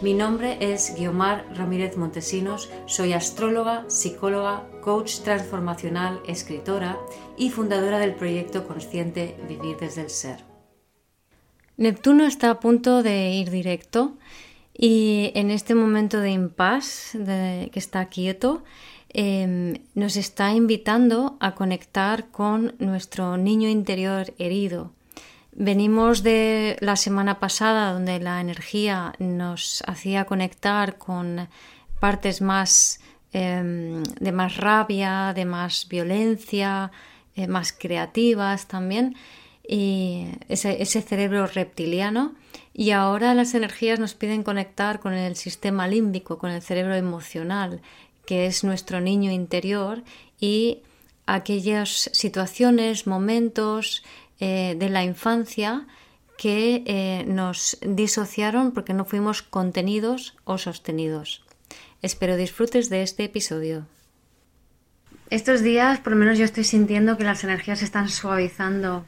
Mi nombre es Guiomar Ramírez Montesinos, soy astróloga, psicóloga, coach transformacional, escritora y fundadora del proyecto consciente Vivir desde el Ser. Neptuno está a punto de ir directo y en este momento de impasse, que está quieto, em, nos está invitando a conectar con nuestro niño interior herido, Venimos de la semana pasada donde la energía nos hacía conectar con partes más em, de más rabia, de más violencia, eh, más creativas también, y ese, ese, cerebro reptiliano. Y ahora las energías nos piden conectar con el sistema límbico, con el cerebro emocional, que es nuestro niño interior, y aquellas situaciones, momentos, eh, de la infancia que eh, nos disociaron porque no fuimos contenidos o sostenidos. Espero disfrutes de este episodio. Estos días, por lo menos yo estoy sintiendo que las energías se están suavizando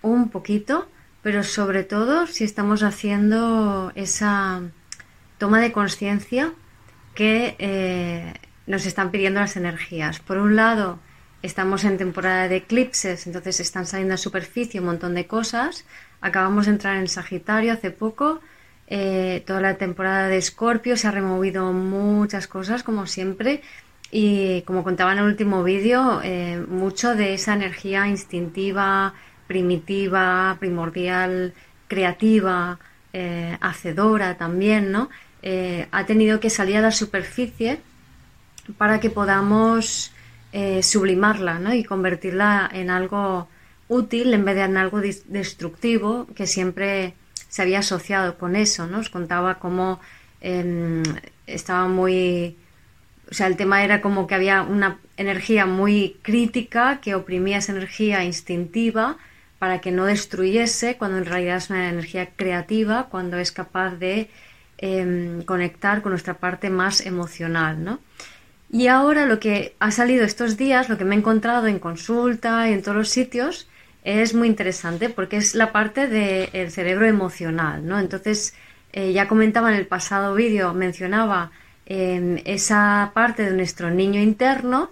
un poquito, pero sobre todo si estamos haciendo esa toma de conciencia que eh, nos están pidiendo las energías. Por un lado, Estamos en temporada de eclipses, entonces están saliendo a superficie un montón de cosas. Acabamos de entrar en Sagitario hace poco. Eh, toda la temporada de Escorpio se ha removido muchas cosas, como siempre. Y como contaba en el último vídeo, eh, mucho de esa energía instintiva, primitiva, primordial, creativa, eh, hacedora también, ¿no? ha tenido que salir a la superficie para que podamos eh, sublimarla ¿no? y convertirla en algo útil en vez de en algo destructivo que siempre se había asociado con eso. ¿no? Os contaba cómo em, estaba muy... O sea, el tema era como que había una energía muy crítica que oprimía esa energía instintiva para que no destruyese, cuando en realidad es una energía creativa, cuando es capaz de em, conectar con nuestra parte más emocional, ¿no? Y ahora lo que ha salido estos días, lo que me he encontrado en consulta y en todos los sitios, es muy interesante porque es la parte del cerebro emocional, ¿no? Entonces, eh, ya comentaba en el pasado vídeo, mencionaba em, esa parte de nuestro niño interno.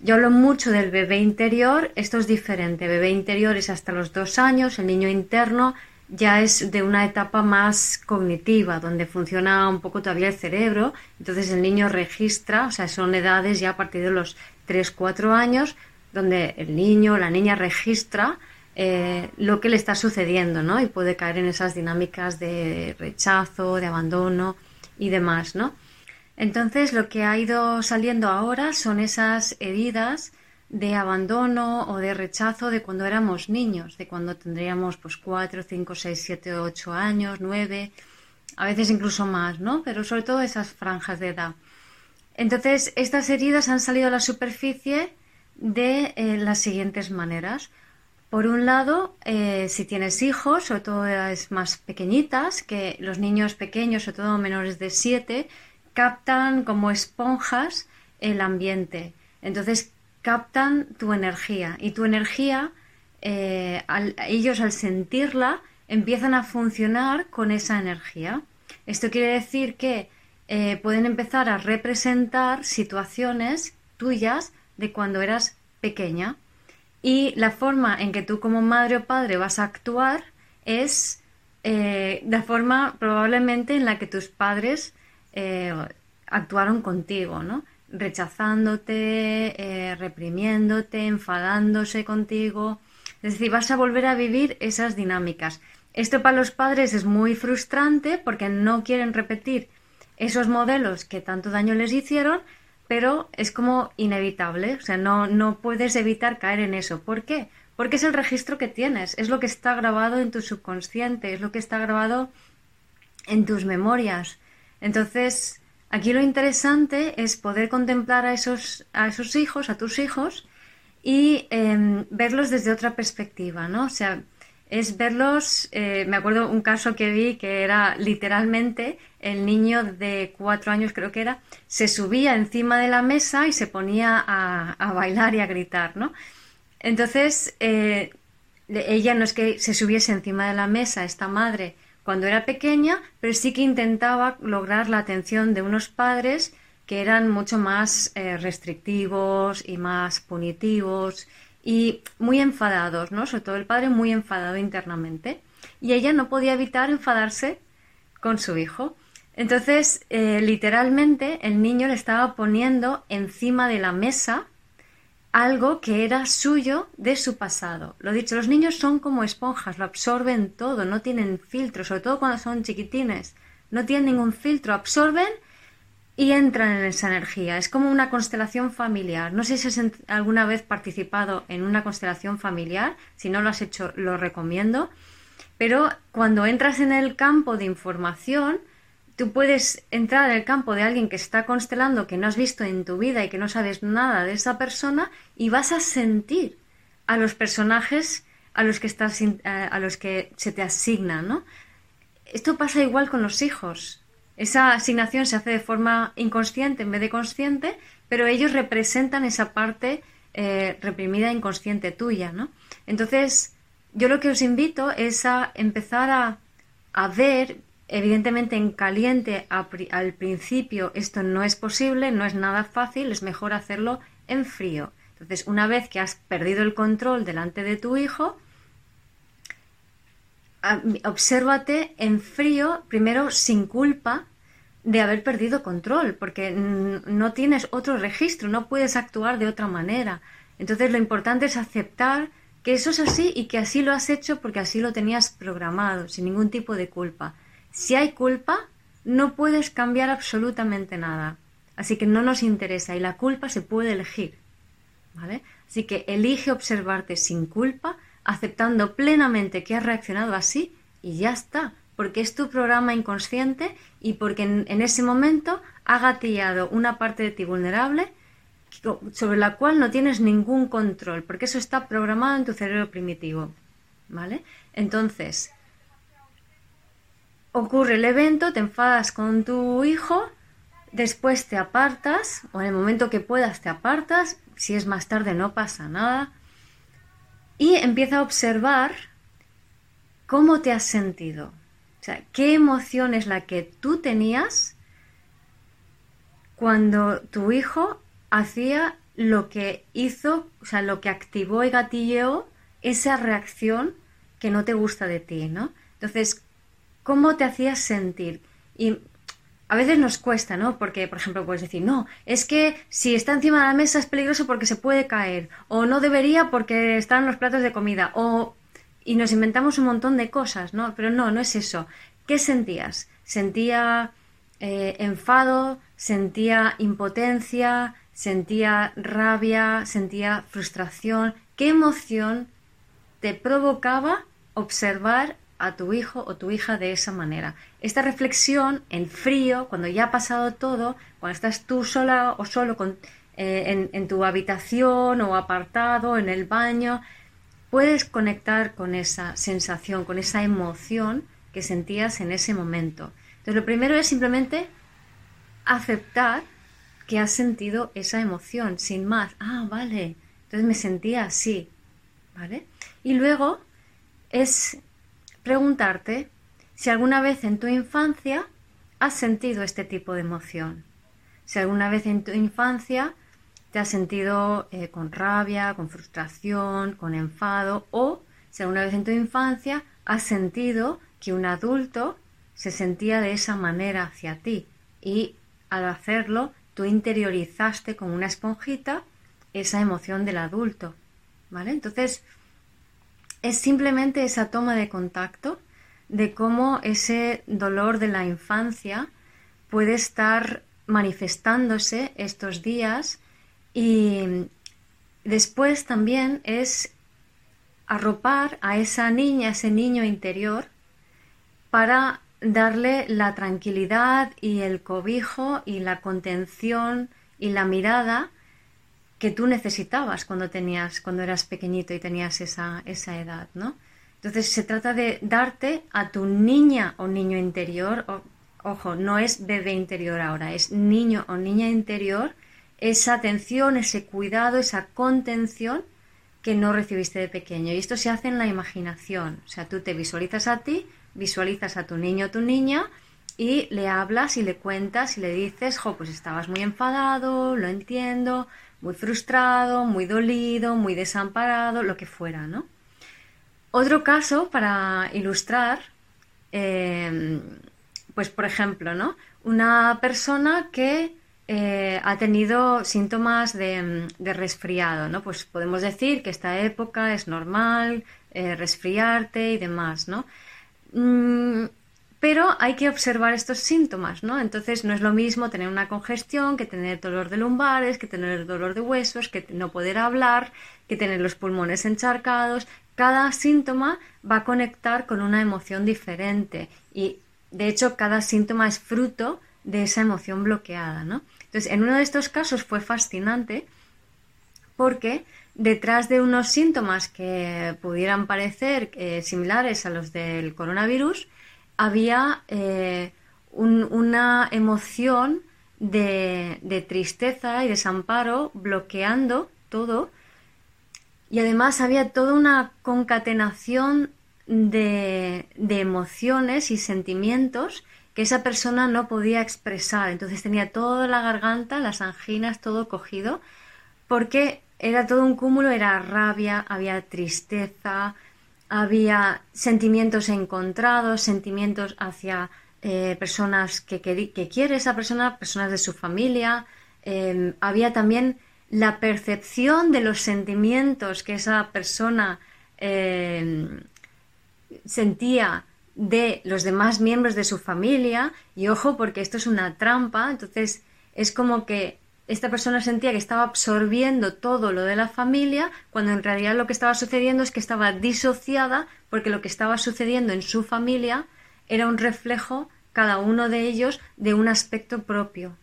Yo hablo mucho del bebé interior, esto es diferente. bebé interior es hasta los dos años, el niño interno ya es de una etapa más cognitiva, donde funciona un poco todavía el cerebro. Entonces el niño registra, o sea, son edades ya a partir de los 3-4 años, donde el niño o la niña registra eh, lo que le está sucediendo, ¿no? Y puede caer en esas dinámicas de rechazo, de abandono y demás, ¿no? Entonces lo que ha ido saliendo ahora son esas heridas de abandono o de rechazo de cuando éramos niños, de cuando tendríamos pues 4, 5, 6, 7, 8 años, 9, a veces incluso más, ¿no? Pero sobre todo esas franjas de edad. Entonces, estas heridas han salido a la superficie de eh, las siguientes maneras. Por un lado, eh, si tienes hijos, sobre todo edades más pequeñitas, que los niños pequeños, sobre todo menores de 7, captan como esponjas el ambiente. Entonces, captan tu energía y tu energía, eh, ellos al sentirla, empiezan a funcionar con esa energía. Esto quiere decir que eh, pueden empezar a representar situaciones tuyas de cuando eras pequeña y la forma en que tú como madre o padre vas a actuar es eh, la forma probablemente en la que tus padres actuaron contigo, ¿no? Rechazándote, eh, reprimiéndote, enfadándose contigo. Es decir, vas a volver a vivir esas dinámicas. Esto para los padres es muy frustrante porque no quieren repetir esos modelos que tanto daño les hicieron, pero es como inevitable. O sea, no, no puedes evitar caer en eso. ¿Por qué? Porque es el registro que tienes, es lo que está grabado en tu subconsciente, es lo que está grabado en tus memorias. Entonces, Aquí lo interesante es poder contemplar a esos, a esos hijos, a tus hijos, y em, verlos desde otra perspectiva, ¿no? O sea, es verlos, eh, me acuerdo un caso que vi que era literalmente el niño de cuatro años creo que era, se subía encima de la mesa y se ponía a, bailar y a gritar, ¿no? Entonces, eh, ella no es que se subiese encima de la mesa, esta madre, cuando era pequeña, pero sí que intentaba lograr la atención de unos padres que eran mucho más eh, restrictivos y más punitivos y muy enfadados, ¿no? Sobre todo el padre muy enfadado internamente. Y ella no podía evitar enfadarse con su hijo. Entonces, eh, literalmente, el niño le estaba poniendo encima de la mesa algo que era suyo de su pasado. Lo dicho, los niños son como esponjas, lo absorben todo, no tienen filtro, sobre todo cuando son chiquitines. No tienen ningún filtro, absorben y entran en esa energía. Es como una constelación familiar. No sé si has alguna vez participado en una constelación familiar. Si no lo has hecho, lo recomiendo. Pero cuando entras en el campo de información, tú puedes entrar en el campo de alguien que está constelando, que no has visto en tu vida y que no sabes nada de esa persona, y vas a sentir a los personajes a los que estás a los que se te asignan, ¿no? Esto pasa igual con los hijos. Esa asignación se hace de forma inconsciente en vez de consciente, pero ellos representan esa parte eh, reprimida inconsciente tuya, ¿no? Entonces, yo lo que os invito es a empezar a, a ver, evidentemente en caliente al principio esto no es posible, no es nada fácil, es mejor hacerlo en frío. Entonces, una vez que has perdido el control delante de tu hijo, obsérvate en frío, primero sin culpa, de haber perdido control, porque no tienes otro registro, no puedes actuar de otra manera. Entonces lo importante es aceptar que eso es así y que así lo has hecho porque así lo tenías programado, sin ningún tipo de culpa. Si hay culpa, no puedes cambiar absolutamente nada. Así que no nos interesa y la culpa se puede elegir. ¿Vale? Así que elige observarte sin culpa, aceptando plenamente que has reaccionado así y ya está porque es tu programa inconsciente y porque en, ese momento ha gatillado una parte de ti vulnerable sobre la cual no tienes ningún control, porque eso está programado en tu cerebro primitivo. ¿Vale? Entonces, ocurre el evento, te enfadas con tu hijo, después te apartas, o en el momento que puedas te apartas, si es más tarde no pasa nada, y empieza a observar cómo te has sentido. O sea, ¿qué emoción es la que tú tenías cuando tu hijo hacía lo que hizo, o sea, lo que activó y gatilleó esa reacción que no te gusta de ti, ¿no? Entonces, ¿cómo te hacías sentir? Y a veces nos cuesta, ¿no? Porque, por ejemplo, puedes decir, no, es que si está encima de la mesa es peligroso porque se puede caer, o no debería porque están los platos de comida, o y nos inventamos un montón de cosas, ¿no? Pero no, no es eso. ¿Qué sentías? ¿Sentía eh, enfado? ¿Sentía impotencia? ¿Sentía rabia? ¿Sentía frustración? ¿Qué emoción te provocaba observar a tu hijo o tu hija de esa manera? Esta reflexión en frío, cuando ya ha pasado todo, cuando estás tú sola o solo eh, en tu habitación o apartado, en el baño, puedes conectar con esa sensación, con esa emoción que sentías en ese momento. Entonces, lo primero es simplemente aceptar que has sentido esa emoción, sin más. Ah, vale, entonces me sentía así, ¿vale? Y luego es preguntarte si alguna vez en tu infancia has sentido este tipo de emoción. Si alguna vez en tu infancia te has sentido eh, con rabia, con frustración, con enfado o si alguna vez en tu infancia has sentido que un adulto se sentía de esa manera hacia ti y al hacerlo tú interiorizaste con una esponjita esa emoción del adulto, ¿vale? Entonces es simplemente esa toma de contacto de cómo ese dolor de la infancia puede estar manifestándose estos días y después también es arropar a esa niña, ese niño interior, para darle la tranquilidad y el cobijo y la contención y la mirada que tú necesitabas cuando tenías, cuando eras pequeñito y tenías esa, esa edad, ¿no? Entonces se trata de darte a tu niña o niño interior, ojo, no es bebé interior ahora, es niño o niña interior, esa atención, ese cuidado, esa contención que no recibiste de pequeño. Y esto se hace en la imaginación. O sea, tú te visualizas a ti, visualizas a tu niño o tu niña y le hablas y le cuentas y le dices, jo, pues estabas muy enfadado, lo entiendo, muy frustrado, muy dolido, muy desamparado, lo que fuera, ¿no? Otro caso para ilustrar, em, pues por ejemplo, ¿no? Una persona que eh, ha tenido síntomas de, resfriado, ¿no? Pues podemos decir que esta época es normal, eh, resfriarte y demás, ¿no? Mm, pero hay que observar estos síntomas, ¿no? Entonces no es lo mismo tener una congestión que tener dolor de lumbares, que tener dolor de huesos, que no poder hablar, que tener los pulmones encharcados. Cada síntoma va a conectar con una emoción diferente y de hecho cada síntoma es fruto de esa emoción bloqueada, ¿no? Entonces, en uno de estos casos fue fascinante porque detrás de unos síntomas que pudieran parecer eh, similares a los del coronavirus, había eh, una emoción de, tristeza y desamparo bloqueando todo y además había toda una concatenación de, de, emociones y sentimientos que esa persona no podía expresar. Entonces tenía toda la garganta, las anginas, todo cogido, porque era todo un cúmulo, era rabia, había tristeza, había sentimientos encontrados, sentimientos hacia eh, personas que, que, quiere esa persona, personas de su familia. Em, había también la percepción de los sentimientos que esa persona em, sentía de los demás miembros de su familia. Y ojo, porque esto es una trampa, entonces es como que esta persona sentía que estaba absorbiendo todo lo de la familia, cuando en realidad lo que estaba sucediendo es que estaba disociada, porque lo que estaba sucediendo en su familia era un reflejo, cada uno de ellos, de un aspecto propio.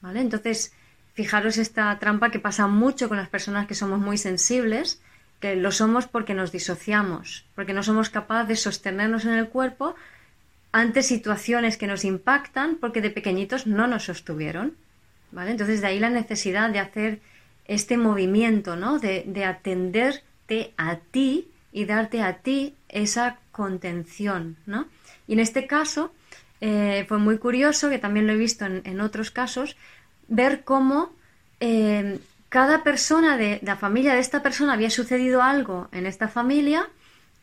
¿Vale? Entonces, fijaros esta trampa que pasa mucho con las personas que somos muy sensibles, que lo somos porque nos disociamos, porque no somos capaces de sostenernos en el cuerpo ante situaciones que nos impactan porque de pequeñitos no nos sostuvieron. Entonces de ahí la necesidad de hacer este movimiento, ¿no? De, atenderte a ti y darte a ti esa contención, ¿no? Y en este caso eh, fue muy curioso, que también lo he visto en, otros casos, ver cómo eh, cada persona de la familia de esta persona había sucedido algo en esta familia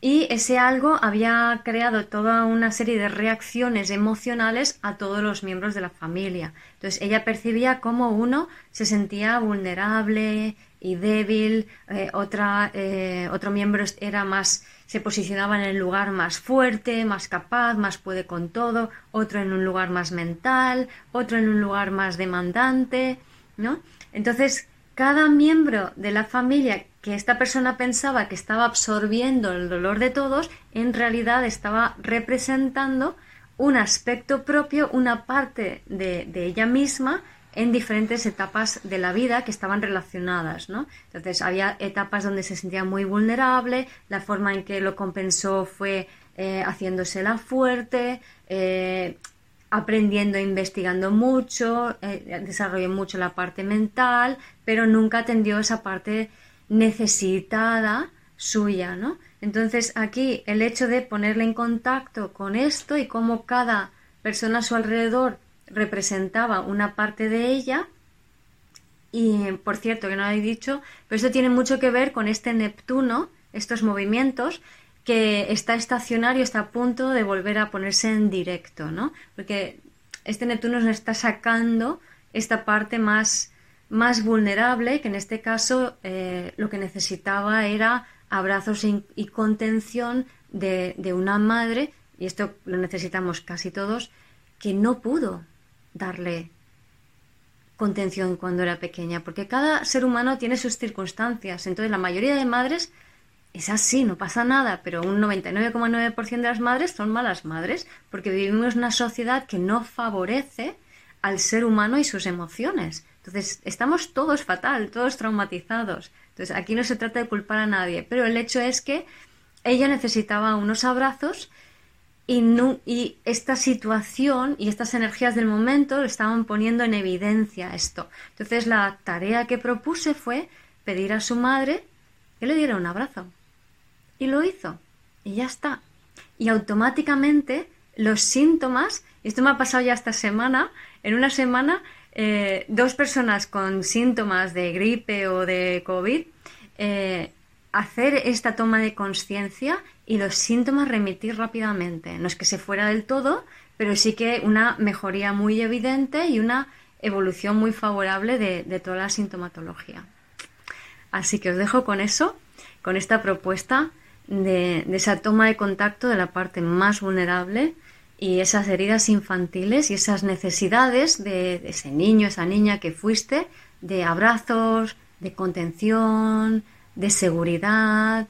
y ese algo había creado toda una serie de reacciones emocionales a todos los miembros de la familia. Entonces ella percibía cómo uno se sentía vulnerable y débil, eh, otra, eh, otro miembro era más, se posicionaba en el lugar más fuerte, más capaz, más puede con todo, otro en un lugar más mental, otro en un lugar más demandante, ¿no? Entonces, cada miembro de la familia que esta persona pensaba que estaba absorbiendo el dolor de todos, en realidad estaba representando un aspecto propio, una parte de, ella misma en diferentes etapas de la vida que estaban relacionadas, ¿no? Entonces había etapas donde se sentía muy vulnerable, la forma en que lo compensó fue eh, haciéndosela fuerte, eh, aprendiendo investigando mucho, eh, desarrolló mucho la parte mental, pero nunca atendió esa parte necesitada suya, ¿no? Entonces aquí el hecho de ponerle en contacto con esto y cómo cada persona a su alrededor representaba una parte de ella, y por cierto que no lo he dicho, pero esto tiene mucho que ver con este Neptuno, estos movimientos, que está estacionario, está a punto de volver a ponerse en directo, ¿no? Porque este Neptuno nos está sacando esta parte más más vulnerable, que en este caso eh, lo que necesitaba era abrazos y, contención de, una madre, y esto lo necesitamos casi todos, que no pudo darle contención cuando era pequeña, porque cada ser humano tiene sus circunstancias. Entonces, la mayoría de madres es así, no pasa nada, pero un 99,9% de las madres son malas madres porque vivimos una sociedad que no favorece al ser humano y sus emociones. Entonces, estamos todos fatal, todos traumatizados. Entonces, aquí no se trata de culpar a nadie, pero el hecho es que ella necesitaba unos abrazos y, y esta situación y estas energías del momento estaban poniendo en evidencia esto. Entonces, la tarea que propuse fue pedir a su madre que le diera un abrazo. Y lo hizo. Y ya está. Y automáticamente los síntomas, y esto me ha pasado ya esta semana, en una semana eh, dos personas con síntomas de gripe o de COVID, eh, hacer esta toma de conciencia y los síntomas remitir rápidamente. No es que se fuera del todo, pero sí que una mejoría muy evidente y una evolución muy favorable de toda la sintomatología. Así que os dejo con eso, con esta propuesta de, esa toma de contacto de la parte más vulnerable y esas heridas infantiles y esas necesidades de, ese niño, esa niña que fuiste, de abrazos, de contención, de seguridad,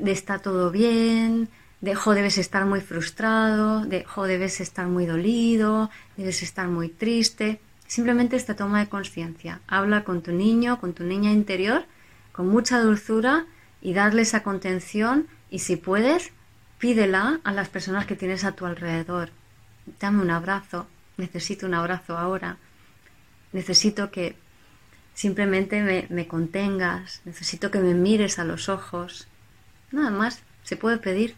de está todo bien, de jo, debes estar muy frustrado, de jo, debes estar muy dolido, debes estar muy triste. Simplemente esta toma de conciencia. Habla con tu niño, con tu niña interior, con mucha dulzura y darle esa contención y si puedes, pídela a las personas que tienes a tu alrededor. Dame un abrazo, necesito un abrazo ahora, necesito que simplemente me, me contengas, necesito que me mires a los ojos. Nada más, se puede pedir.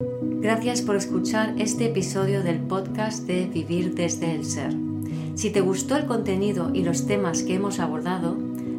Gracias por escuchar este episodio del podcast de Vivir desde el Ser. Si te gustó el contenido y los temas que hemos abordado,